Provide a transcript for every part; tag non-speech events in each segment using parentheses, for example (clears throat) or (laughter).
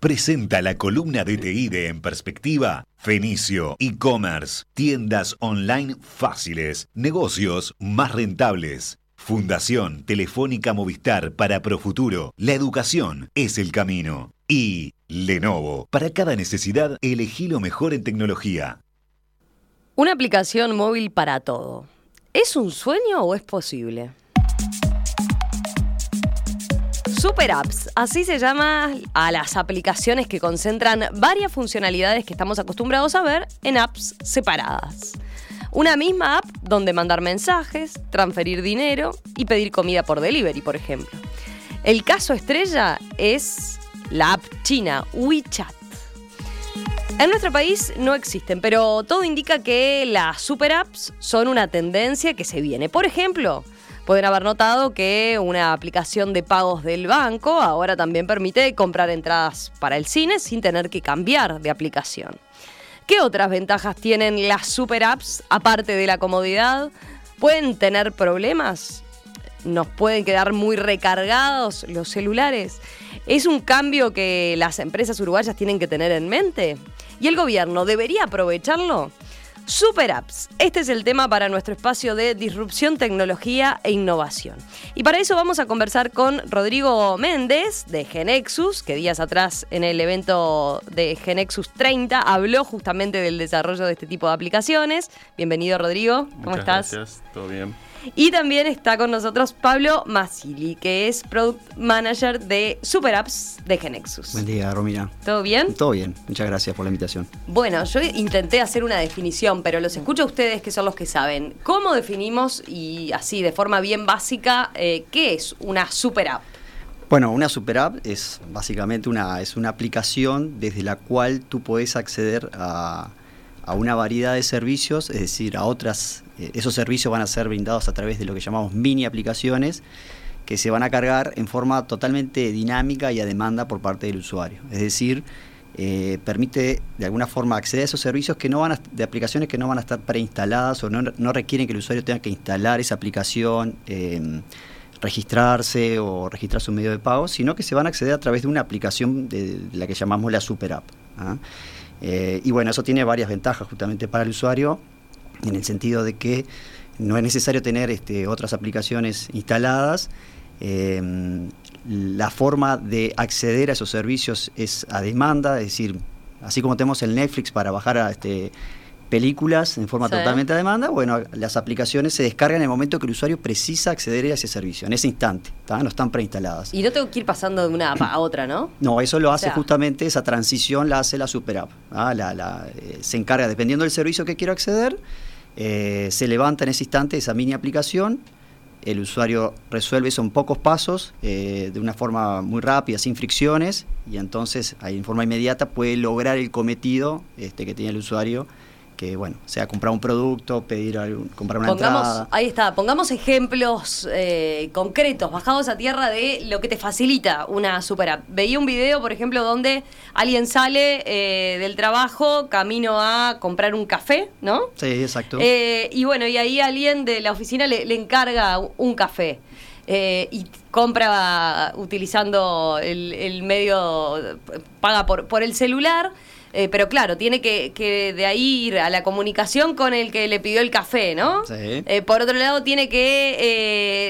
presenta la columna de de En Perspectiva, Fenicio, e-commerce, tiendas online fáciles, negocios más rentables. Fundación Telefónica Movistar para Profuturo. La educación es el camino. Y Lenovo. Para cada necesidad, elegí lo mejor en tecnología. Una aplicación móvil para todo. ¿Es un sueño o es posible? Super Apps, así se llama a las aplicaciones que concentran varias funcionalidades que estamos acostumbrados a ver en apps separadas. Una misma app donde mandar mensajes, transferir dinero y pedir comida por delivery, por ejemplo. El caso estrella es la app china WeChat. En nuestro país no existen, pero todo indica que las super apps son una tendencia que se viene. Por ejemplo, Pueden haber notado que una aplicación de pagos del banco ahora también permite comprar entradas para el cine sin tener que cambiar de aplicación. ¿Qué otras ventajas tienen las super apps aparte de la comodidad? ¿Pueden tener problemas? ¿Nos pueden quedar muy recargados los celulares? ¿Es un cambio que las empresas uruguayas tienen que tener en mente? ¿Y el gobierno debería aprovecharlo? Super Apps. Este es el tema para nuestro espacio de disrupción, tecnología e innovación. Y para eso vamos a conversar con Rodrigo Méndez de Genexus, que días atrás en el evento de Genexus 30 habló justamente del desarrollo de este tipo de aplicaciones. Bienvenido Rodrigo, ¿cómo Muchas estás? Gracias, todo bien. Y también está con nosotros Pablo Masili, que es Product Manager de Super Apps de Genexus. Buen día, Romina. ¿Todo bien? Todo bien, muchas gracias por la invitación. Bueno, yo intenté hacer una definición, pero los escucho a ustedes que son los que saben. ¿Cómo definimos, y así de forma bien básica, eh, qué es una super app? Bueno, una super app es básicamente una, es una aplicación desde la cual tú puedes acceder a, a una variedad de servicios, es decir, a otras, eh, esos servicios van a ser brindados a través de lo que llamamos mini aplicaciones, que se van a cargar en forma totalmente dinámica y a demanda por parte del usuario. Es decir, eh, permite de alguna forma acceder a esos servicios que no van a, de aplicaciones que no van a estar preinstaladas o no, requieren que el usuario tenga que instalar esa aplicación, eh, registrarse o registrar su medio de pago, sino que se van a acceder a través de una aplicación de, de la que llamamos la super app. ¿ah? Eh, y bueno, eso tiene varias ventajas justamente para el usuario, en el sentido de que no es necesario tener este, otras aplicaciones instaladas. Eh, la forma de acceder a esos servicios es a demanda, es decir, así como tenemos el Netflix para bajar a, este, películas en forma Sí. totalmente a demanda, bueno, las aplicaciones se descargan en el momento que el usuario precisa acceder a ese servicio, en ese instante, ¿tá? no están preinstaladas. Y no tengo que ir pasando de una app a (clears throat) otra, ¿no? No, eso lo O hace sea- justamente, esa transición la hace la Super App. ¿ah? La- la, eh, se encarga, dependiendo del servicio que quiero acceder, eh, se levanta en ese instante esa mini aplicación, el usuario resuelve eso en pocos pasos, eh, de una forma muy rápida, sin fricciones, y entonces ahí en forma inmediata puede lograr el cometido este, que tiene el usuario, que bueno, sea comprar un producto, pedir algún- comprar una Pongamos, entrada. ahí está, pongamos ejemplos eh, concretos, bajados a tierra de lo que te facilita una super app. Veía un video, por ejemplo, donde alguien sale eh, del trabajo camino a comprar un café, ¿no? Sí, exacto. Eh, y bueno, y ahí alguien de la oficina le, le encarga un café. eh, y compra utilizando el, el medio, paga por, por el celular. Eh, pero claro, tiene que, que de ahí ir a la comunicación con el que le pidió el café, ¿no? Sí. Eh, por otro lado, tiene que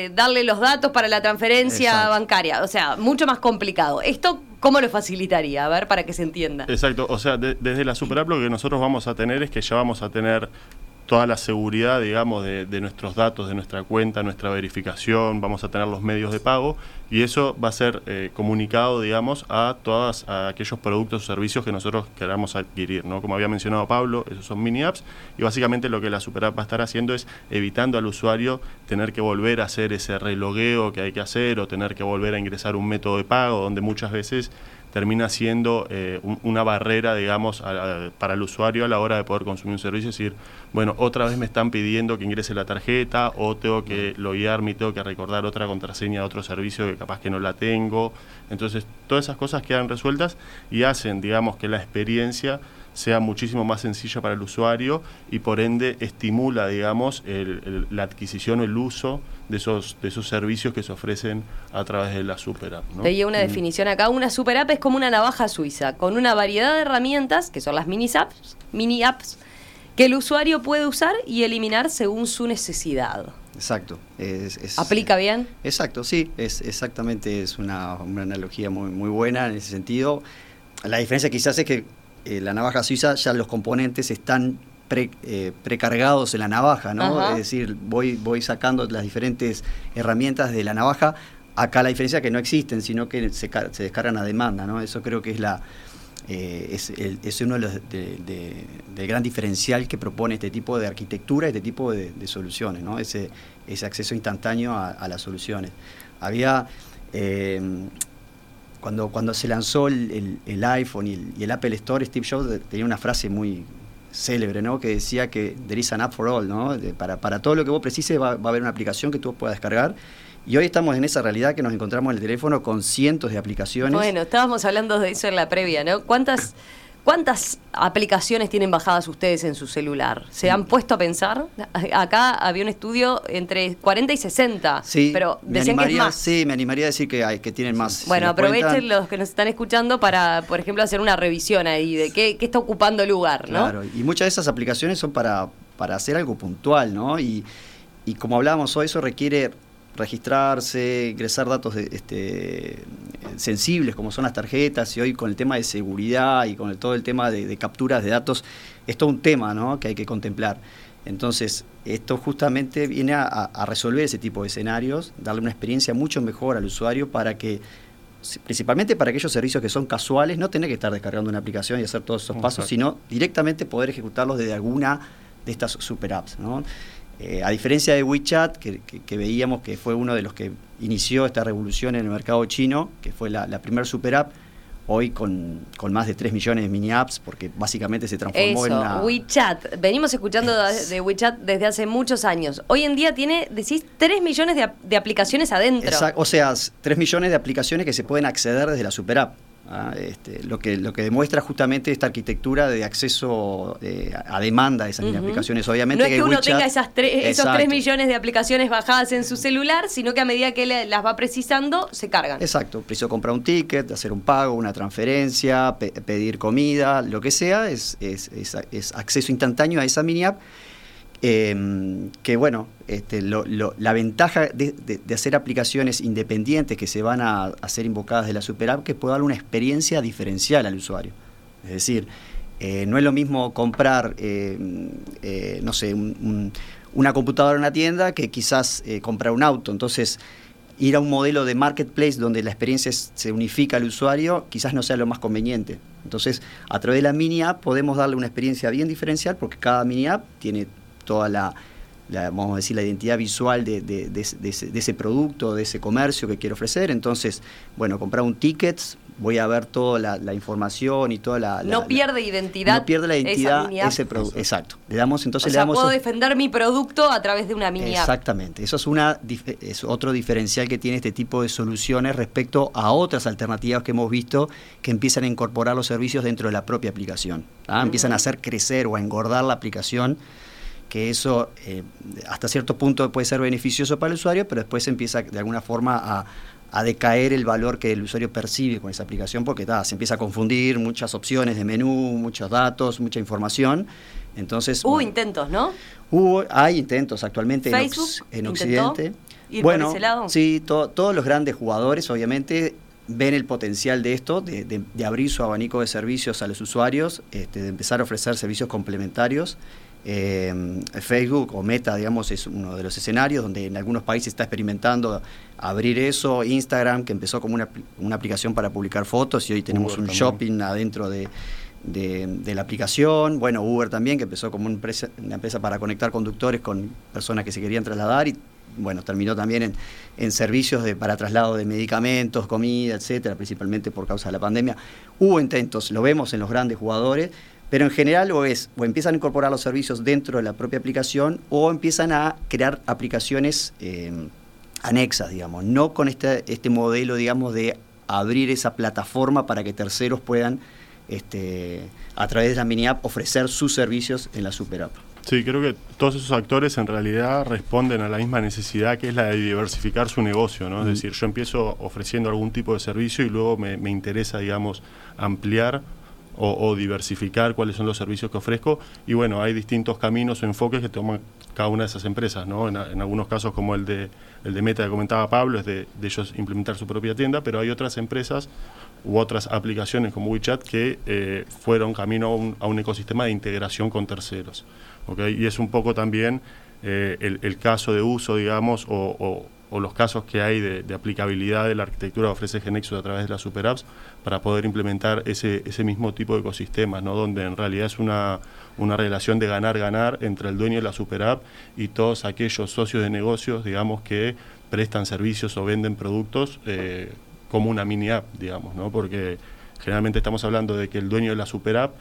eh, darle los datos para la transferencia Exacto. bancaria. O sea, mucho más complicado. ¿Esto cómo lo facilitaría? A ver, para que se entienda. Exacto, o sea, de- desde la Super App lo que nosotros vamos a tener es que ya vamos a tener toda la seguridad, digamos, de, nuestros datos, de nuestra cuenta, nuestra verificación, vamos a tener los medios de pago y eso va a ser eh, comunicado, digamos, a todos aquellos productos o servicios que nosotros queramos adquirir, ¿no? Como había mencionado Pablo, esos son mini apps y básicamente lo que la Super App va a estar haciendo es evitando al usuario tener que volver a hacer ese relogueo que hay que hacer o tener que volver a ingresar un método de pago donde muchas veces termina siendo eh, un- una barrera, digamos, a- a- para el usuario a la hora de poder consumir un servicio. Es decir, bueno, otra vez me están pidiendo que ingrese la tarjeta o tengo que loguearme y tengo que recordar otra contraseña de otro servicio que capaz que no la tengo. Entonces, todas esas cosas quedan resueltas y hacen, digamos, que la experiencia sea muchísimo más sencilla para el usuario y por ende estimula, digamos, la adquisición o el uso de esos, de esos servicios que se ofrecen a través de la super app. ¿no? una mm. definición acá. Una super app es como una navaja suiza, con una variedad de herramientas, que son las mini apps, mini apps que el usuario puede usar y eliminar según su necesidad. Exacto. ¿Aplica bien? Exacto, sí, es exactamente, es una, analogía muy, muy buena en ese sentido. La diferencia quizás es que eh, la navaja suiza ya los componentes están eh, precargados en la navaja, ¿no? Es decir, voy, voy sacando las diferentes herramientas de la navaja. Acá la diferencia es que no existen, sino que se, se descargan a demanda, ¿no? Eso creo que es la, eh, es, es, uno de los de, gran diferencial que propone este tipo de arquitectura, este tipo de, soluciones, ¿no? ese, ese acceso instantáneo a, las soluciones. Había, eh, cuando, cuando se lanzó el, iPhone y el, Apple Store, Steve Jobs tenía una frase muy célebre, ¿no? que decía que there is an app for all, ¿no? para, para todo lo que vos precises va, va a haber una aplicación que tú puedas descargar y hoy estamos en esa realidad que nos encontramos en el teléfono con cientos de aplicaciones. Bueno, estábamos hablando de eso en la previa, ¿no? ¿Cuántas, cuántas aplicaciones tienen bajadas ustedes en su celular? ¿Se han puesto a pensar? Acá había un estudio entre 40 y 60. Sí, pero me animaría, Sí, me animaría a decir que, hay, que tienen más. Bueno, aprovechen los que nos están escuchando para, por ejemplo, hacer una revisión ahí de qué, qué está ocupando lugar, ¿no? Claro, y muchas de esas aplicaciones son para, para hacer algo puntual, ¿no? Y, y como hablábamos hoy, eso requiere registrarse, ingresar datos este, sensibles como son las tarjetas y hoy con el tema de seguridad y con todo el tema de, capturas de datos, es todo un tema ¿no? que hay que contemplar. Entonces, esto justamente viene a, resolver ese tipo de escenarios, darle una experiencia mucho mejor al usuario para que, principalmente para aquellos servicios que son casuales, no tener que estar descargando una aplicación y hacer todos esos pasos, sino directamente poder ejecutarlos desde alguna de estas super apps. ¿no? Eh, a diferencia de WeChat, que, veíamos que fue uno de los que inició esta revolución en el mercado chino, que fue la, primera super app, hoy con, más de 3 millones de mini apps, porque básicamente se transformó en una... WeChat. Venimos escuchando de WeChat desde hace muchos años. Hoy en día tiene, decís, 3 millones de, aplicaciones adentro. o sea, 3 millones de aplicaciones que se pueden acceder desde la super app. ¿Ah? este, lo, que, lo que demuestra justamente esta arquitectura de acceso eh, a demanda de esas aplicaciones. Obviamente no es que, uno tenga esas esos 3 millones de aplicaciones bajadas en su celular, sino que a medida que las va precisando, se cargan. Exacto, preciso comprar un ticket, hacer un pago, una transferencia, pedir comida, lo que sea, es, es, es acceso instantáneo a esa mini app Em, que bueno, este, la ventaja de, hacer aplicaciones independientes que se van a, hacer invocadas de la super app que puede dar una experiencia diferencial al usuario. Es decir, eh, no es lo mismo comprar, em, eh, no sé, una computadora en una tienda que quizás eh, comprar un auto. Entonces, ir a un modelo de marketplace donde la experiencia se unifica al usuario quizás no sea lo más conveniente. Entonces, a través de la mini app podemos darle una experiencia bien diferencial porque cada mini app tiene toda la, vamos a decir, la identidad visual de, ese, producto, de ese comercio que quiero ofrecer. Entonces, bueno, comprar un ticket, voy a ver toda la, información y toda la... no pierde identidad. No pierde la identidad ese producto. Exacto. Le damos, entonces o le damos... puedo defender mi producto a través de una mini Exactamente. Eso es, una, es otro diferencial que tiene este tipo de soluciones respecto a otras alternativas que hemos visto que empiezan a incorporar los servicios dentro de la propia aplicación. ¿ah? Empiezan a hacer crecer o a engordar la aplicación que eso eh, hasta cierto punto puede ser beneficioso para el usuario, pero después empieza de alguna forma a, decaer el valor que el usuario percibe con esa aplicación, porque se empieza a confundir muchas opciones de menú, muchos datos, mucha información. Entonces, hubo intentos, ¿no? Hubo, hay intentos actualmente en, Occidente. bueno, por ese lado? sí, todos los grandes jugadores, obviamente, ven el potencial de esto, de, abrir su abanico de servicios a los usuarios, este, de empezar a ofrecer servicios complementarios. Eh, Facebook o Meta, digamos, es uno de los escenarios donde en algunos países está experimentando abrir eso. Instagram, que empezó como una, una aplicación para publicar fotos y hoy tenemos un shopping adentro de, de, la aplicación. Bueno, Uber también, que empezó como una empresa, una empresa para conectar conductores con personas que se querían trasladar y bueno, terminó también en, en servicios de, para traslado de medicamentos, comida, etcétera, principalmente por causa de la pandemia. Hubo intentos, lo vemos en los grandes jugadores, pero en general o es, o empiezan a incorporar los servicios dentro de la propia aplicación o empiezan a crear aplicaciones eh, anexas, digamos, no con este, este modelo, digamos, de abrir esa plataforma para que terceros puedan este, a través de la mini app ofrecer sus servicios en la super app. Sí, creo que todos esos actores en realidad responden a la misma necesidad que es la de diversificar su negocio, ¿no? Es decir, yo empiezo ofreciendo algún tipo de servicio y luego me, me interesa, digamos, ampliar o, diversificar cuáles son los servicios que ofrezco. Y bueno, hay distintos caminos o enfoques que toman cada una de esas empresas, ¿no? En, algunos casos, como el de, el de Meta que comentaba Pablo, es de, ellos implementar su propia tienda, pero hay otras empresas u otras aplicaciones como WeChat que eh, fueron camino a un, ecosistema de integración con terceros. ¿okay? Y es un poco también eh, el, caso de uso, digamos, o o los casos que hay de, aplicabilidad de la arquitectura que ofrece Genexus a través de las super apps para poder implementar ese, ese mismo tipo de ecosistemas, ¿no? donde en realidad es una, una relación de ganar-ganar entre el dueño de la super app y todos aquellos socios de negocios, digamos, que prestan servicios o venden productos eh, como una mini app, digamos, ¿no? porque Generalmente estamos hablando de que el dueño de la super app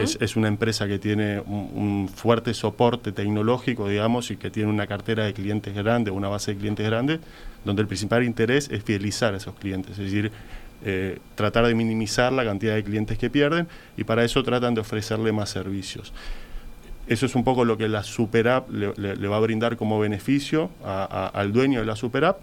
es, una empresa que tiene un, fuerte soporte tecnológico, digamos, y que tiene una cartera de clientes grande, una base de clientes grande, donde el principal interés es fidelizar a esos clientes, es decir, eh, tratar de minimizar la cantidad de clientes que pierden y para eso tratan de ofrecerle más servicios. Eso es un poco lo que la super app le, va a brindar como beneficio al dueño de la super app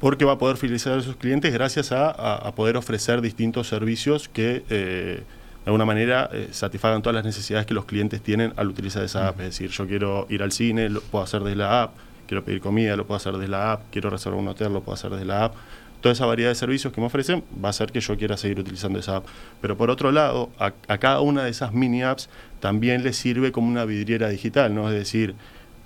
porque va a poder fidelizar a sus clientes gracias a, poder ofrecer distintos servicios que eh, de alguna manera eh, satisfagan todas las necesidades que los clientes tienen al utilizar esa app. Es decir, yo quiero ir al cine, lo puedo hacer desde la app, quiero pedir comida, lo puedo hacer desde la app, quiero reservar un hotel, lo puedo hacer desde la app. Toda esa variedad de servicios que me ofrecen va a hacer que yo quiera seguir utilizando esa app. Pero por otro lado, a, a cada una de esas mini apps también le sirve como una vidriera digital, ¿no? Es decir,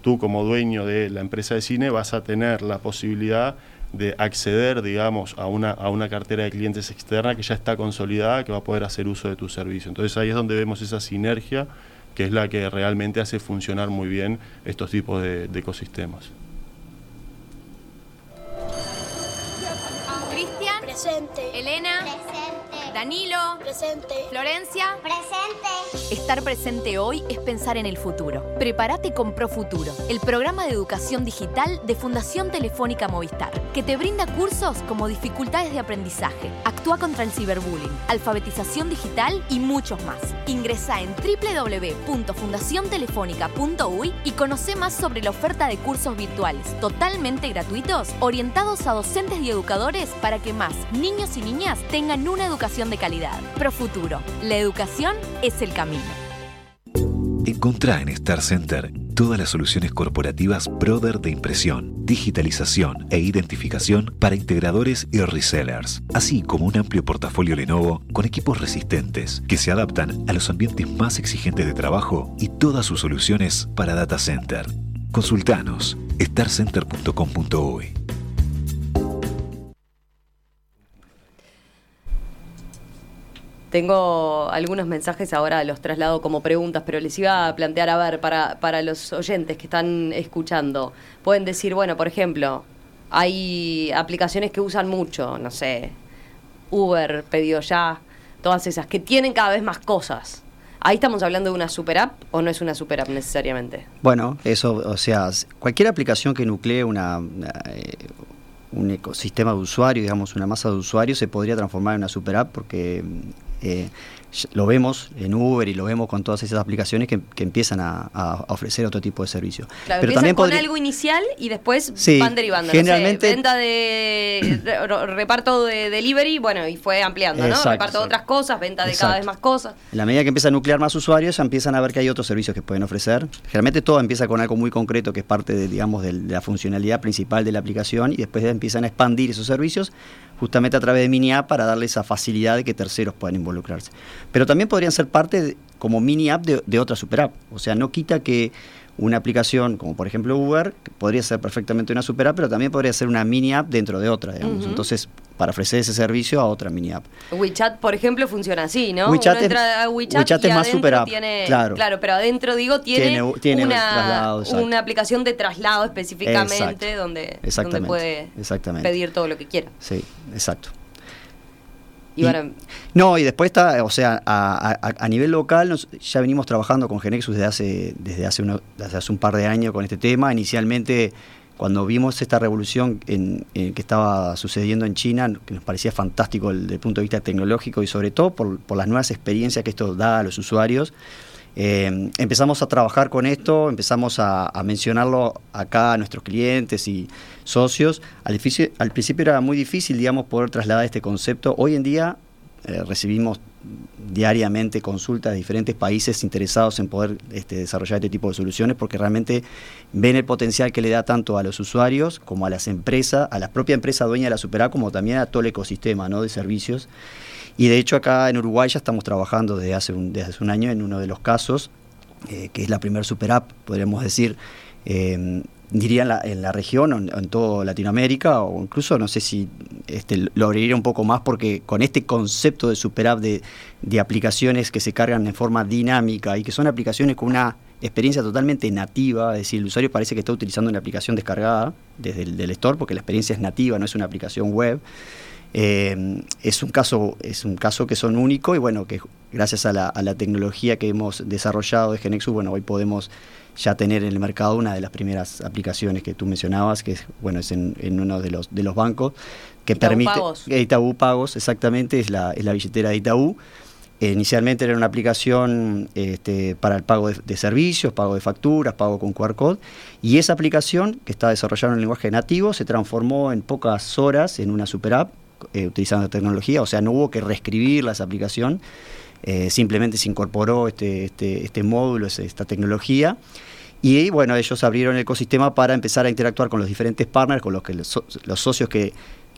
tú como dueño de la empresa de cine vas a tener la posibilidad de acceder, digamos, a una, a una cartera de clientes externa que ya está consolidada, que va a poder hacer uso de tu servicio. Entonces ahí es donde vemos esa sinergia que es la que realmente hace funcionar muy bien estos tipos de, de ecosistemas. Presente. Elena. Presente. Danilo. Presente. Florencia. Presente. Estar presente hoy es pensar en el futuro. Prepárate con Profuturo, el programa de educación digital de Fundación Telefónica Movistar, que te brinda cursos como dificultades de aprendizaje, actúa contra el ciberbullying, alfabetización digital y muchos más. Ingresa en www.fundaciontelefónica.uy y conoce más sobre la oferta de cursos virtuales totalmente gratuitos orientados a docentes y educadores para que más niños y niñas tengan una educación de calidad. Profuturo, la educación es el camino. Encontrá en Star Center todas las soluciones corporativas Brother de impresión, digitalización e identificación para integradores y resellers, así como un amplio portafolio Lenovo con equipos resistentes que se adaptan a los ambientes más exigentes de trabajo y todas sus soluciones para data center. Consultanos starcenter.com.uy Tengo algunos mensajes ahora, los traslado como preguntas, pero les iba a plantear, a ver, para, para los oyentes que están escuchando, pueden decir, bueno, por ejemplo, hay aplicaciones que usan mucho, no sé, Uber, Pedido Ya, todas esas, que tienen cada vez más cosas. ¿Ahí estamos hablando de una super app o no es una super app necesariamente? Bueno, eso, o sea, cualquier aplicación que nuclee una, eh, un ecosistema de usuarios, digamos, una masa de usuarios, se podría transformar en una super app porque eh, lo vemos en Uber y lo vemos con todas esas aplicaciones que, empiezan a, ofrecer otro tipo de servicio. Pero también con algo inicial y después van derivando. Generalmente, venta de reparto de delivery, bueno, y fue ampliando, ¿no? Reparto de otras cosas, venta de cada vez más cosas. En la medida que empieza a nuclear más usuarios, empiezan a ver que hay otros servicios que pueden ofrecer. Generalmente todo empieza con algo muy concreto que es parte de, digamos, de la funcionalidad principal de la aplicación y después empiezan a expandir esos servicios justamente a través de mini app para darle esa facilidad de que terceros puedan involucrarse. Pero también podrían ser parte como mini app de, de otra super app. O sea, no quita que una aplicación como por ejemplo Uber, que podría ser perfectamente una super app, pero también podría ser una mini app dentro de otra, digamos. Entonces, para ofrecer ese servicio a otra mini app. WeChat, por ejemplo, funciona así, ¿no? WeChat, es, WeChat, es más super app. claro. claro, pero adentro, digo, tiene, una, aplicación de traslado específicamente donde, donde puede pedir todo lo que quiera. Sí, exacto no, y después está, o sea, a, nivel local ya venimos trabajando con Genexus desde hace, desde hace, hace un par de años con este tema. Inicialmente cuando vimos esta revolución en, que estaba sucediendo en China, que nos parecía fantástico desde el punto de vista tecnológico y sobre todo por, las nuevas experiencias que esto da a los usuarios, eh, empezamos a trabajar con esto, empezamos a, mencionarlo acá a nuestros clientes y socios. Al, al, principio era muy difícil, digamos, poder trasladar este concepto. Hoy en día eh, recibimos diariamente consultas de diferentes países interesados en poder este, desarrollar este tipo de soluciones porque realmente ven el potencial que le da tanto a los usuarios como a las empresas, a la propia empresa dueña de la Supera, como también a todo el ecosistema de servicios. Y de hecho acá en Uruguay ya estamos trabajando desde hace un, desde hace un año en uno de los casos, eh, que es la primer Super App, podríamos decir, eh, diría en la, en la región o en, toda Latinoamérica, o incluso no sé si este, lo abriría un poco más porque con este concepto de super app de, de, aplicaciones que se cargan en forma dinámica y que son aplicaciones con una experiencia totalmente nativa, es decir, el usuario parece que está utilizando una aplicación descargada desde el del store porque la experiencia es nativa, no es una aplicación web. Eh, es un caso es un caso que son único y bueno que gracias a la, a la tecnología que hemos desarrollado de Genexus bueno hoy podemos ya tener en el mercado una de las primeras aplicaciones que tú mencionabas, que es, bueno, es en, uno de los, de los bancos, que permite... Pagos. Itaú Pagos, exactamente, es la, es la billetera de Itaú. inicialmente era una aplicación este, para el pago de, servicios, pago de facturas, pago con QR code, y esa aplicación, que está desarrollada en lenguaje nativo, se transformó en pocas horas en una super app, eh, utilizando tecnología, o sea, no hubo que reescribir esa aplicación, eh, simplemente se incorporó este, este, este módulo, esta tecnología. Y bueno, ellos abrieron el ecosistema para empezar a interactuar con los diferentes partners, con los, que, los, socios que,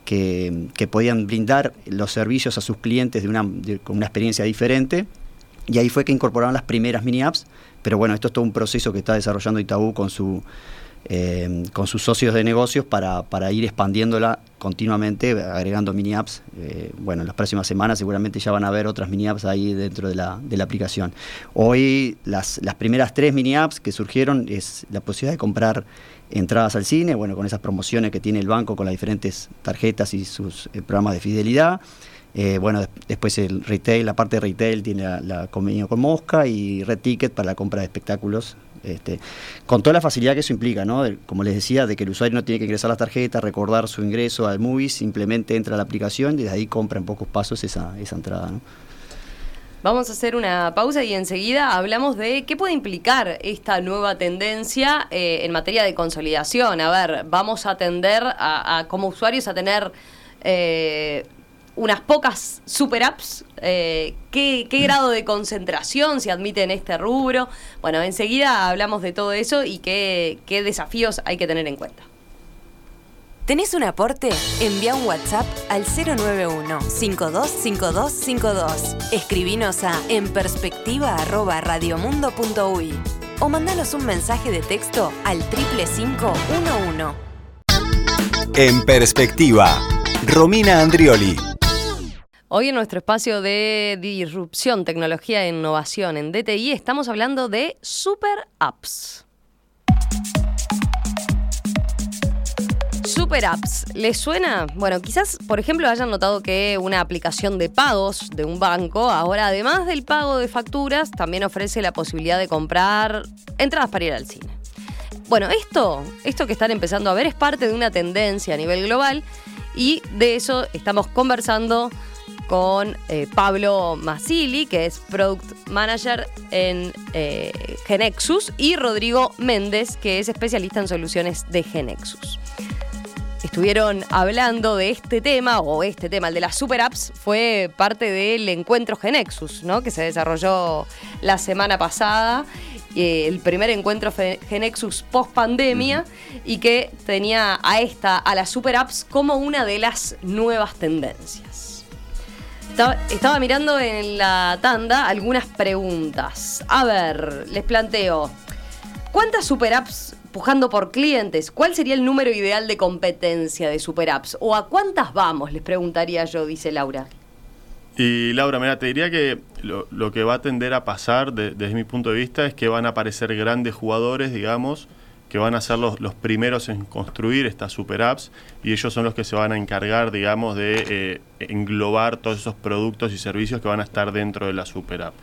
que, podían brindar los servicios a sus clientes de una, con una experiencia diferente. Y ahí fue que incorporaron las primeras mini apps. Pero bueno, esto es todo un proceso que está desarrollando Itaú con su eh, con sus socios de negocios para, para, ir expandiéndola continuamente, agregando mini apps. Eh, bueno, en las próximas semanas seguramente ya van a haber otras mini apps ahí dentro de la, de la aplicación. Hoy las, las primeras tres mini apps que surgieron es la posibilidad de comprar entradas al cine, bueno, con esas promociones que tiene el banco con las diferentes tarjetas y sus eh, programas de fidelidad. bueno, después el retail, la parte de retail tiene la, la convenio con Mosca y Red Ticket para la compra de espectáculos este, con toda la facilidad que eso implica, ¿no? como les decía, de que el usuario no tiene que ingresar la tarjeta, recordar su ingreso al Movies, simplemente entra a la aplicación y desde ahí compra en pocos pasos esa, esa entrada, Vamos a hacer una pausa y enseguida hablamos de qué puede implicar esta nueva tendencia eh, en materia de consolidación. A ver, vamos a tender a, como usuarios a tener eh, unas pocas super apps. Eh, ¿qué, grado de concentración se admite en este rubro? Bueno, enseguida hablamos de todo eso y qué, qué desafíos hay que tener en cuenta. ¿Tenés un aporte? Envía un WhatsApp al 091-525252. Escribinos a enperspectiva.radiomundo.uy o mandanos un mensaje de texto al 55511. En Perspectiva, Romina Andrioli. Hoy en nuestro espacio de disrupción, tecnología e innovación en DTI estamos hablando de super apps. Super apps, ¿les suena? Bueno, quizás, por ejemplo, hayan notado que una aplicación de pagos de un banco ahora, además del pago de facturas, también ofrece la posibilidad de comprar entradas para ir al cine. Bueno, esto, esto que están empezando a ver es parte de una tendencia a nivel global y de eso estamos conversando con eh, Pablo Masili, que es Product Manager en eh, Genexus, y Rodrigo Méndez, que es especialista en soluciones de Genexus. Estuvieron hablando de este tema, o este tema, el de las super apps, fue parte del encuentro Genexus, ¿no? que se desarrolló la semana pasada eh, el primer encuentro Genexus post pandemia y que tenía a esta, a las super apps, como una de las nuevas tendencias. Estaba, mirando en la tanda algunas preguntas. A ver, les planteo. ¿Cuántas super apps pujando por clientes? ¿Cuál sería el número ideal de competencia de super apps? ¿O a cuántas vamos? Les preguntaría yo, dice Laura. Y Laura, mira, te diría que lo, que va a tender a pasar desde mi punto de vista es que van a aparecer grandes jugadores, digamos, que van a ser los, los, primeros en construir estas super apps y ellos son los que se van a encargar, digamos, de eh, englobar todos esos productos y servicios que van a estar dentro de la super app.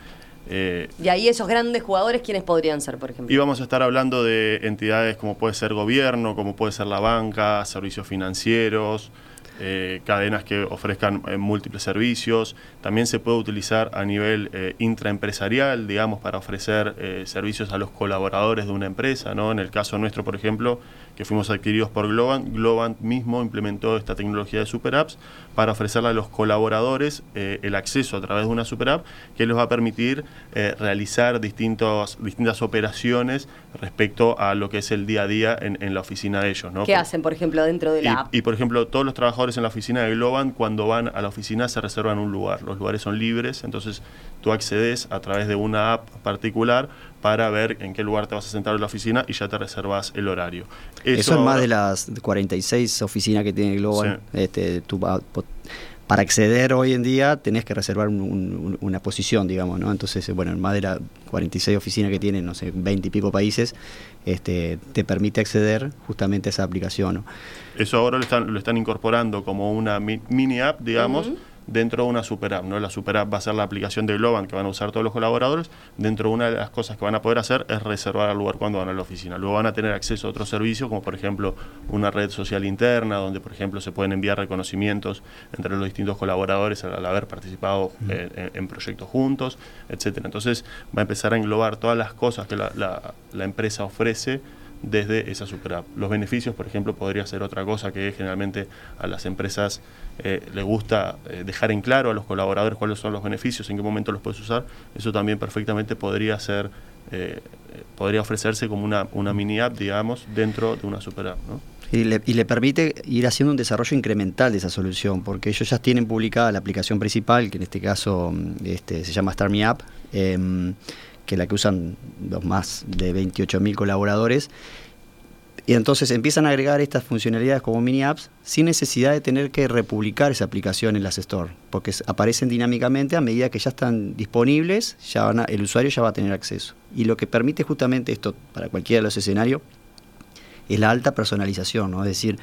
Eh, y ahí esos grandes jugadores, ¿quiénes podrían ser, por ejemplo? Y vamos a estar hablando de entidades como puede ser gobierno, como puede ser la banca, servicios financieros, eh, cadenas que ofrezcan múltiples servicios. También se puede utilizar a nivel eh, intraempresarial, digamos, para ofrecer servicios a los colaboradores de una empresa. ¿no? En el caso nuestro, por ejemplo, que fuimos adquiridos por Globant, Globant mismo implementó esta tecnología de super apps para ofrecerle a los colaboradores el acceso a través de una super app que les va a permitir realizar distintos, distintas operaciones respecto a lo que es el día a día en, la oficina de ellos. ¿no? ¿Qué hacen, por ejemplo, dentro de la app? Y, por ejemplo, todos los trabajadores en la oficina de Globan, cuando van a la oficina se reservan un lugar. Los lugares son libres, entonces tú accedes a través de una app particular para ver en qué lugar te vas a sentar en la oficina y ya te reservas el horario. Eso, es más de las 46 oficinas que tiene Globan. Este, para acceder hoy en día tenés que reservar una posición, digamos, ¿no? Entonces, bueno, en más de las 46 oficinas que tienen, no sé, 20 y pico países, este, te permite acceder justamente a esa aplicación. Eso ahora lo están, lo están incorporando como una mini app, digamos dentro de una super app. ¿no? La super app va a ser la aplicación de Globan que van a usar todos los colaboradores. Dentro de una de las cosas que van a poder hacer es reservar el lugar cuando van a la oficina. Luego van a tener acceso a otros servicios, como por ejemplo una red social interna, donde por ejemplo se pueden enviar reconocimientos entre los distintos colaboradores al, haber participado eh, en, proyectos juntos, etcétera. Entonces va a empezar a englobar todas las cosas que la, la empresa ofrece desde esa super app. Los beneficios, por ejemplo, podría ser otra cosa que generalmente a las empresas eh, les gusta eh, dejar en claro a los colaboradores cuáles son los beneficios, en qué momento los puedes usar. Eso también perfectamente podría ser, eh, podría ofrecerse como una, una mini app, digamos, dentro de una super app. ¿no? Y le, y le, permite ir haciendo un desarrollo incremental de esa solución, porque ellos ya tienen publicada la aplicación principal, que en este caso este, se llama Star Me App. Que la que usan los más de 28.000 colaboradores. Y entonces empiezan a agregar estas funcionalidades como mini apps sin necesidad de tener que republicar esa aplicación en las store, porque aparecen dinámicamente a medida que ya están disponibles, ya el usuario ya va a tener acceso. Y lo que permite justamente esto para cualquiera de los escenarios es la alta personalización, ¿no? es decir,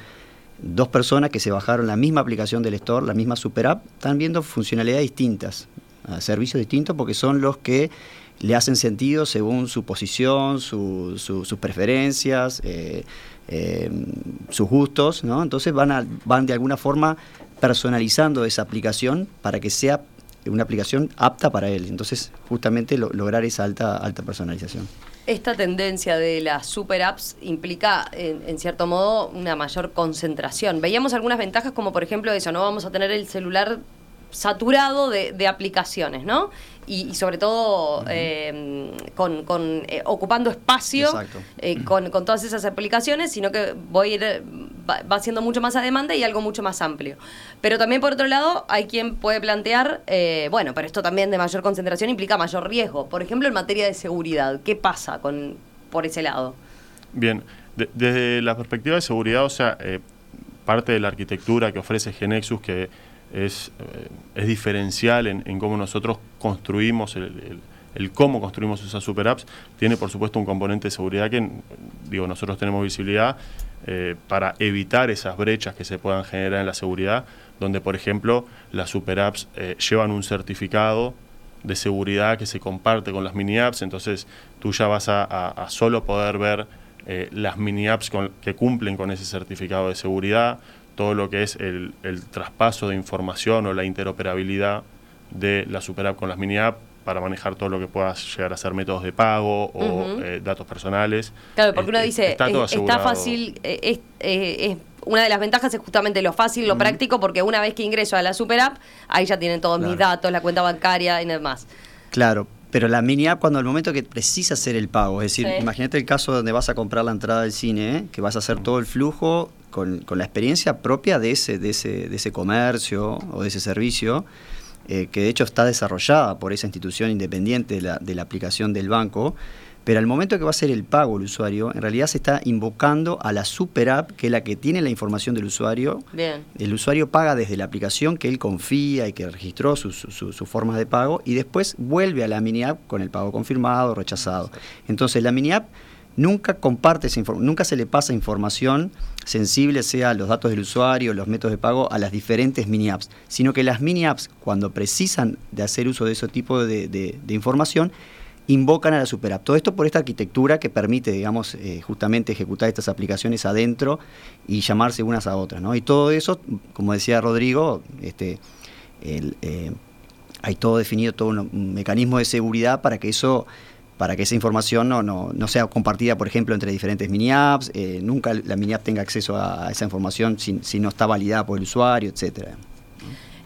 dos personas que se bajaron la misma aplicación del store, la misma super app, están viendo funcionalidades distintas, servicios distintos, porque son los que le hacen sentido según su posición, sus preferencias, eh, eh, sus gustos, ¿no? Entonces van, van de alguna forma personalizando esa aplicación para que sea una aplicación apta para él. Entonces, justamente lograr esa alta, alta personalización. Esta tendencia de las super apps implica, en, cierto modo, una mayor concentración. Veíamos algunas ventajas, como por ejemplo eso, no vamos a tener el celular saturado de, de aplicaciones, ¿no? Y, sobre todo eh, con, con eh, ocupando espacio eh, con, con, todas esas aplicaciones, sino que voy a ir, va, siendo mucho más a demanda y algo mucho más amplio. Pero también por otro lado hay quien puede plantear, bueno, pero esto también de mayor concentración implica mayor riesgo. Por ejemplo, en materia de seguridad, ¿qué pasa con por ese lado? Bien, desde la perspectiva de seguridad, o sea, parte de la arquitectura que ofrece Genexus que es, eh, es diferencial en, cómo nosotros construimos el, cómo construimos esas super apps, tiene por supuesto un componente de seguridad que, digo, nosotros tenemos visibilidad eh, para evitar esas brechas que se puedan generar en la seguridad, donde por ejemplo las super apps eh, llevan un certificado de seguridad que se comparte con las mini apps, entonces tú ya vas a, solo poder ver las mini apps que cumplen con ese certificado de seguridad, todo lo que es el, traspaso de información o la interoperabilidad de la super app con las mini app para manejar todo lo que pueda llegar a ser métodos de pago o eh, datos personales. Claro, porque uno eh, dice, está, está fácil, eh, es, una de las ventajas es justamente lo fácil, lo práctico, porque una vez que ingreso a la super app, ahí ya tienen todos mis datos, la cuenta bancaria y demás. Claro, pero la mini app cuando al momento que precisa hacer el pago, es decir, imagínate el caso donde vas a comprar la entrada del cine, que vas a hacer todo el flujo con, la experiencia propia de ese, de ese, de ese comercio o de ese servicio, eh, que de hecho está desarrollada por esa institución independiente de la, de la aplicación del banco, pero al momento que va a hacer el pago el usuario, en realidad se está invocando a la super app, que es la que tiene la información del usuario. Bien. El usuario paga desde la aplicación que él confía y que registró sus su, formas de pago y después vuelve a la mini app con el pago confirmado o rechazado. Entonces la mini app nunca comparte esa nunca se le pasa información sensible, sea los datos del usuario, los métodos de pago, a las diferentes mini apps, sino que las mini apps, cuando precisan de hacer uso de ese tipo de, información, invocan a la super app. Todo esto por esta arquitectura que permite, digamos, eh, justamente ejecutar estas aplicaciones adentro y llamarse unas a otras. ¿no? Y todo eso, como decía Rodrigo, este, eh, hay todo definido, todo un mecanismo de seguridad para que eso para que esa información no, no, sea compartida, por ejemplo, entre diferentes mini apps, eh, nunca la mini app tenga acceso a, esa información si, no está validada por el usuario, etcétera.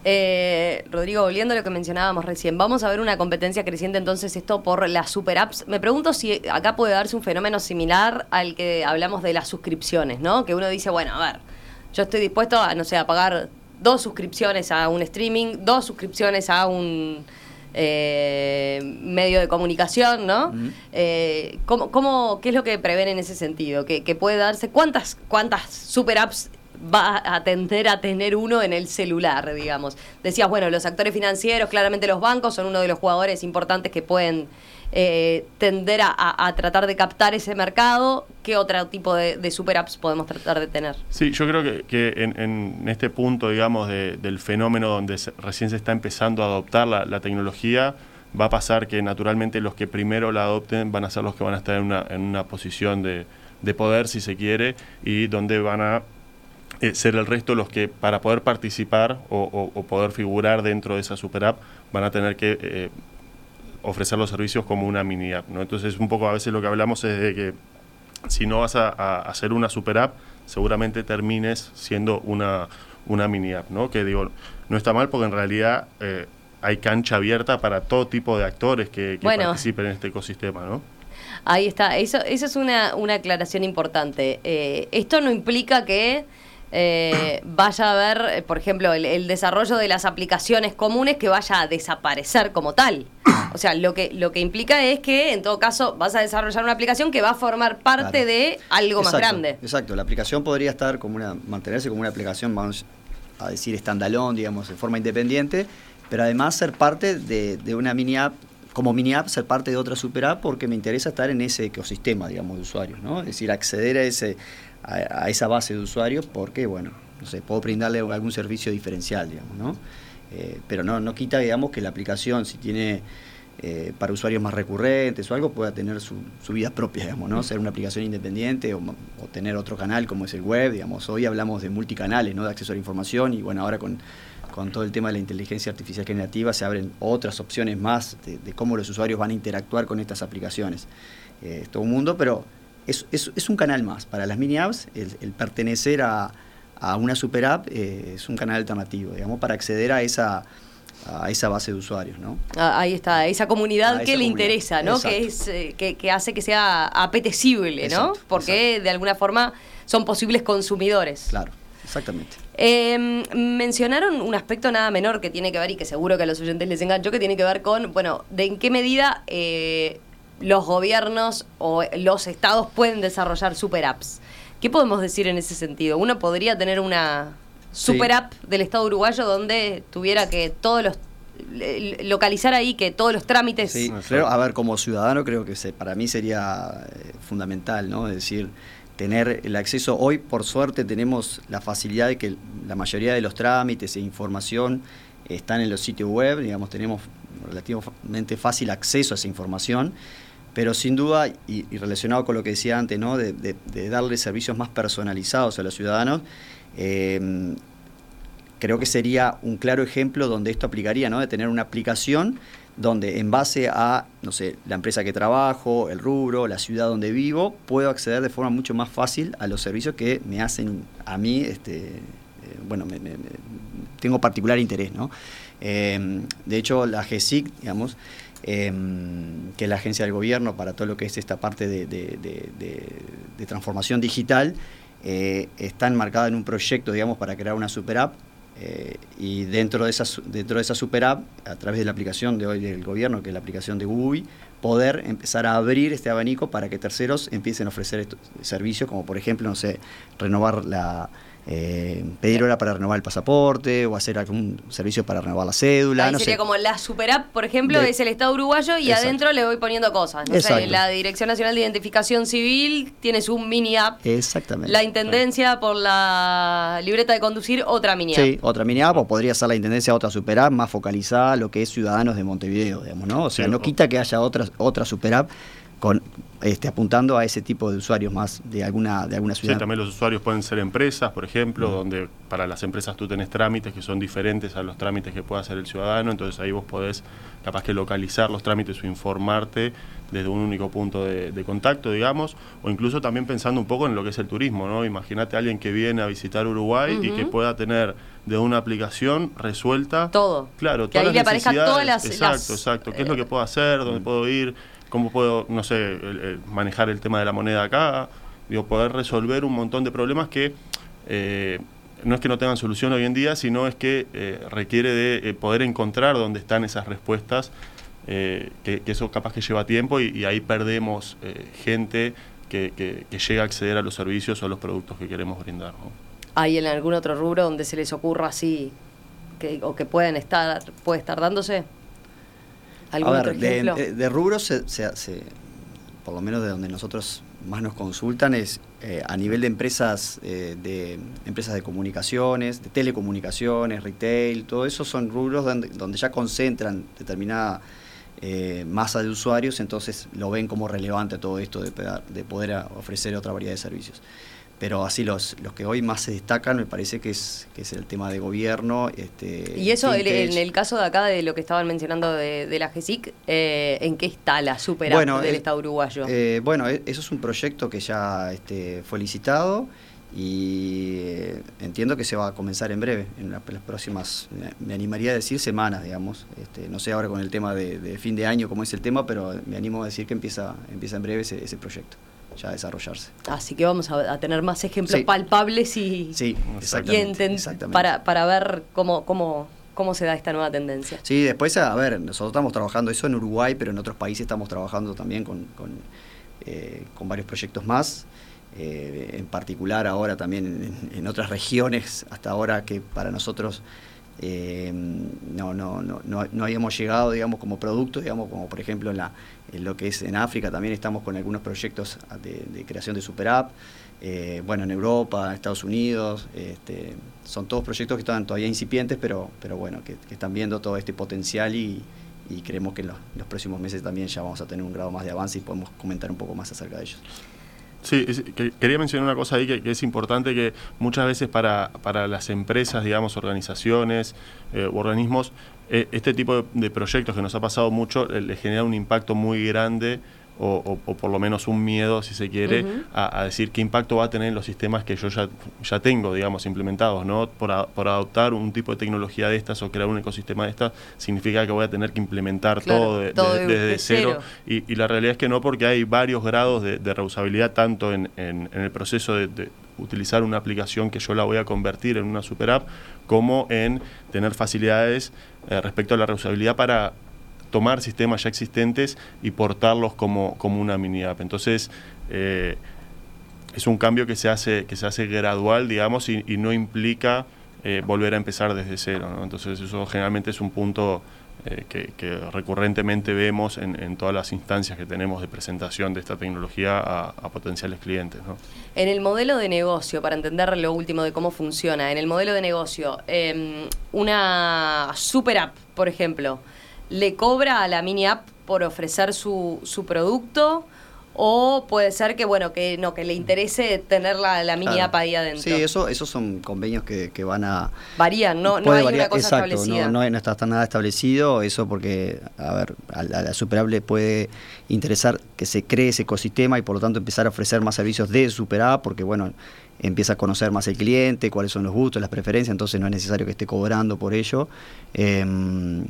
Eh, Rodrigo, volviendo a lo que mencionábamos recién, vamos a ver una competencia creciente entonces esto por las super apps. Me pregunto si acá puede darse un fenómeno similar al que hablamos de las suscripciones, ¿no? Que uno dice, bueno, a ver, yo estoy dispuesto a, no sé, a pagar dos suscripciones a un streaming, dos suscripciones a un eh, medio de comunicación, ¿no? Eh, ¿cómo, qué es lo que prevén en ese sentido? ¿Que, puede darse? ¿Cuántas, cuántas super apps va a tender a tener uno en el celular, digamos? Decías, bueno, los actores financieros, claramente los bancos son uno de los jugadores importantes que pueden eh, tender a, tratar de captar ese mercado, ¿qué otro tipo de, super apps podemos tratar de tener? Sí, yo creo que, en, este punto, digamos, del fenómeno donde recién se está empezando a adoptar la, tecnología, va a pasar que naturalmente los que primero la adopten van a ser los que van a estar en una, posición de, poder, si se quiere, y donde van a eh, ser el resto los que para poder participar o, poder figurar dentro de esa super app van a tener que eh, ofrecer los servicios como una mini app. ¿no? Entonces, un poco a veces lo que hablamos es de que si no vas a, hacer una super app, seguramente termines siendo una, una mini app, ¿no? Que digo, no está mal porque en realidad eh, hay cancha abierta para todo tipo de actores que, participen en este ecosistema, ¿no? Ahí está, eso, eso es una, una aclaración importante. Eh, esto no implica que eh, (coughs) vaya a haber, por ejemplo, el, desarrollo de las aplicaciones comunes que vaya a desaparecer como tal. O sea, lo que, lo que implica es que, en todo caso, vas a desarrollar una aplicación que va a formar parte de algo más grande. Exacto, la aplicación podría estar como una, mantenerse como una aplicación, vamos a decir, standalone, digamos, de forma independiente, pero además ser parte de, de una mini app como mini app ser parte de otra super app porque me interesa estar en ese ecosistema, digamos, de usuarios, ¿no? Es decir, acceder a ese a, esa base de usuarios porque, bueno, no sé, puedo brindarle algún servicio diferencial, digamos, ¿no? Eh, pero no, no quita, digamos, que la aplicación, si tiene eh, para usuarios más recurrentes o algo, pueda tener su, vida propia, digamos, ¿no? Ser una aplicación independiente o, tener otro canal como es el web, digamos. Hoy hablamos de multicanales, ¿no? De acceso a la información y, bueno, ahora con, con todo el tema de la inteligencia artificial generativa se abren otras opciones más de, cómo los usuarios van a interactuar con estas aplicaciones. Eh, es todo un mundo, pero es, es, un canal más. Para las mini apps, el, pertenecer a, una super app eh, es un canal alternativo, digamos, para acceder a esa a esa base de usuarios, ¿no? Ah, ahí está, esa comunidad que le interesa, ¿no? Que es eh, que, hace que sea apetecible, ¿no? Porque de alguna forma son posibles consumidores. Claro, exactamente. Em, mencionaron un aspecto nada menor que tiene que ver y que seguro que a los oyentes les enganchó, que tiene que ver con, bueno, de en qué medida eh, los gobiernos o los estados pueden desarrollar super apps. ¿Qué podemos decir en ese sentido? Uno podría tener una super app del Estado uruguayo donde tuviera que todos los localizar ahí que todos los trámites. Sí, a ver, como ciudadano creo que para mí sería eh, fundamental, ¿no? Es decir, tener el acceso. Hoy, por suerte, tenemos la facilidad de que la mayoría de los trámites e información están en los sitios web, digamos, tenemos relativamente fácil acceso a esa información pero sin duda, y, relacionado con lo que decía antes, ¿no? de, darle servicios más personalizados a los ciudadanos, eh, creo que sería un claro ejemplo donde esto aplicaría, ¿no? de tener una aplicación donde en base a, no sé, la empresa que trabajo, el rubro, la ciudad donde vivo, puedo acceder de forma mucho más fácil a los servicios que me hacen a mí, este, eh, bueno, tengo particular interés, ¿no? Eh, de hecho, la GESIC, digamos, Em, que es la agencia del gobierno para todo lo que es esta parte de, transformación digital, eh, está enmarcada en un proyecto, digamos, para crear una super app. Eh, y dentro de, esa, dentro de esa super app, a través de la aplicación de hoy del gobierno, que es la aplicación de Google, poder empezar a abrir este abanico para que terceros empiecen a ofrecer servicios, como por ejemplo, no sé, renovar la, eh, pedir hora para renovar el pasaporte o hacer algún servicio para renovar la cédula. Ahí sería como la super app, por ejemplo, es el Estado uruguayo y adentro le voy poniendo cosas. No sé, la Dirección Nacional de Identificación Civil tiene su mini app. Exactamente. La Intendencia por la libreta de conducir, otra mini app. Sí, otra mini app, o podría ser la Intendencia otra super app más focalizada a lo que es ciudadanos de Montevideo, digamos, ¿no? O sea, no quita que haya otra, otra super app con este, apuntando a ese tipo de usuarios más de alguna, de alguna ciudad. Sí, también los usuarios pueden ser empresas, por ejemplo, donde para las empresas tú tenés trámites que son diferentes a los trámites que puede hacer el ciudadano, entonces ahí vos podés capaz que localizar los trámites o informarte desde un único punto de, contacto, digamos, o incluso también pensando un poco en lo que es el turismo, ¿no? Imagínate a alguien que viene a visitar Uruguay y que pueda tener de una aplicación resuelta todo. Claro, que ahí le aparezcan todas las Exacto, exacto. ¿Qué es lo que puedo hacer? ¿Dónde puedo ir? Cómo puedo, no sé, manejar el tema de la moneda acá, digo, poder resolver un montón de problemas que eh, no es que no tengan solución hoy en día, sino es que eh, requiere de eh, poder encontrar dónde están esas respuestas, que, eso capaz que lleva tiempo y, ahí perdemos gente que, llega a acceder a los servicios o a los productos que queremos brindar. ¿Hay en algún otro rubro donde se les ocurra así o que pueden estar, puede estar dándose? A ver, De, rubros, se, por lo menos de donde nosotros más nos consultan, es eh, a nivel de empresas, eh, de empresas de comunicaciones, de telecomunicaciones, retail, todo eso son rubros donde, donde ya concentran determinada eh, masa de usuarios, entonces lo ven como relevante todo esto de, de poder ofrecer otra variedad de servicios pero así los, los que hoy más se destacan me parece que es, que es el tema de gobierno. Este, y eso, en el caso de acá, de lo que estaban mencionando de, la GESIC, eh, ¿en qué está la super del eh, Estado uruguayo? Eh, bueno, e, eso es un proyecto que ya este, fue licitado y entiendo que se va a comenzar en breve, en, las próximas, me animaría a decir semanas, digamos. Este, no sé ahora con el tema de, fin de año cómo es el tema, pero me animo a decir que empieza, empieza en breve ese, ese proyecto ya desarrollarse. Así que vamos a, tener más ejemplos palpables y, sí, Para, para ver cómo, cómo, cómo se da esta nueva tendencia. Sí, después, a ver, nosotros estamos trabajando eso en Uruguay, pero en otros países estamos trabajando también con, con, eh, varios proyectos más. Eh, en particular ahora también en, otras regiones, hasta ahora que para nosotros eh, no, no, no, no, habíamos llegado, digamos, como producto, digamos, como por ejemplo en, la, en lo que es en África, también estamos con algunos proyectos de, creación de super app, eh, bueno, en Europa, en Estados Unidos, este, son todos proyectos que están todavía incipientes, pero, pero bueno, que, están viendo todo este potencial y, creemos que en los próximos meses también ya vamos a tener un grado más de avance y podemos comentar un poco más acerca de ellos. Sí, quería mencionar una cosa ahí que, es importante, que muchas veces para, para las empresas, digamos, organizaciones eh, u organismos, eh, este tipo de, proyectos que nos ha pasado mucho les le genera un impacto muy grande o, por lo menos un miedo, si se quiere, a, decir qué impacto va a tener en los sistemas que yo ya, ya tengo, digamos, implementados, ¿no? Por, adoptar un tipo de tecnología de estas o crear un ecosistema de estas, significa que voy a tener que implementar todo, desde cero. Y, la realidad es que no, porque hay varios grados de, reusabilidad, tanto en, el proceso de, utilizar una aplicación que yo la voy a convertir en una super app, como en tener facilidades eh, respecto a la reusabilidad para tomar sistemas ya existentes y portarlos como, como una mini app. Entonces, eh, es un cambio que se hace, que se hace gradual, digamos, y, no implica eh, volver a empezar desde cero. Entonces, eso generalmente es un punto eh, que, recurrentemente vemos en, todas las instancias que tenemos de presentación de esta tecnología a, potenciales clientes. En el modelo de negocio, para entender lo último de cómo funciona, en el modelo de negocio, em, una super app, por ejemplo, le cobra a la mini app por ofrecer su, su producto o puede ser que bueno que no que le interese tener la, la mini app ahí adentro. Sí, eso esos son convenios que, van a varían, no, no hay una cosa exacto, establecida. No, no, está nada establecido, eso porque a ver, a la, a Super le puede interesar que se cree ese ecosistema y por lo tanto empezar a ofrecer más servicios de Super App porque bueno, empieza a conocer más el cliente, cuáles son los gustos, las preferencias, entonces no es necesario que esté cobrando por ello. Em,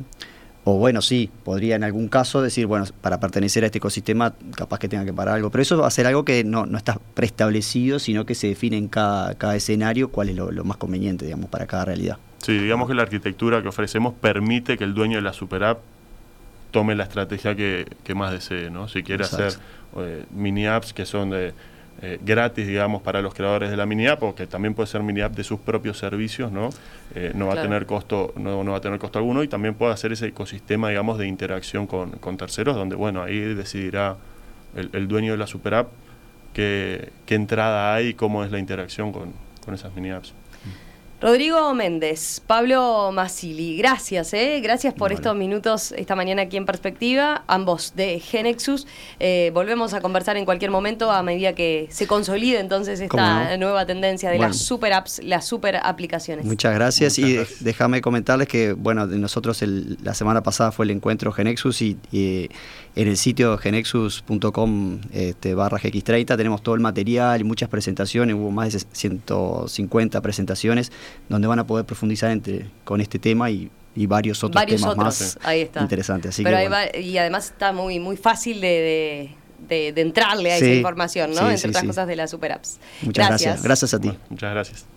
o bueno, sí, podría en algún caso decir, bueno, para pertenecer a este ecosistema capaz que tenga que pagar algo, pero eso va a ser algo que no, no está preestablecido, sino que se define en cada, cada escenario cuál es lo, más conveniente, digamos, para cada realidad. Sí, digamos que la arquitectura que ofrecemos permite que el dueño de la super app tome la estrategia que, más desee, ¿no? Si quiere hacer eh, mini apps que son de eh, gratis, digamos, para los creadores de la mini app, o que también puede ser mini app de sus propios servicios, ¿no? Eh, no va a tener costo, no, no, va a tener costo alguno, y también puede hacer ese ecosistema, digamos, de interacción con, con terceros, donde bueno, ahí decidirá el, el dueño de la super app qué, qué entrada hay y cómo es la interacción con, con esas mini apps. Rodrigo Méndez, Pablo Masili, gracias, ¿eh? gracias por estos minutos esta mañana aquí en Perspectiva, ambos de Genexus. Eh, volvemos a conversar en cualquier momento a medida que se consolide entonces esta nueva tendencia de las super apps, las super aplicaciones. Muchas gracias y déjame comentarles que, bueno, nosotros la semana pasada fue el encuentro Genexus y, en el sitio genexus.com este, barra GX30 tenemos todo el material y muchas presentaciones, hubo más de 150 presentaciones donde van a poder profundizar entre, con este tema y, varios otros temas más interesantes. y además está muy, muy fácil de, entrarle a esa información, ¿no? Entre otras cosas de las super apps. Muchas gracias. Gracias, a ti. muchas gracias.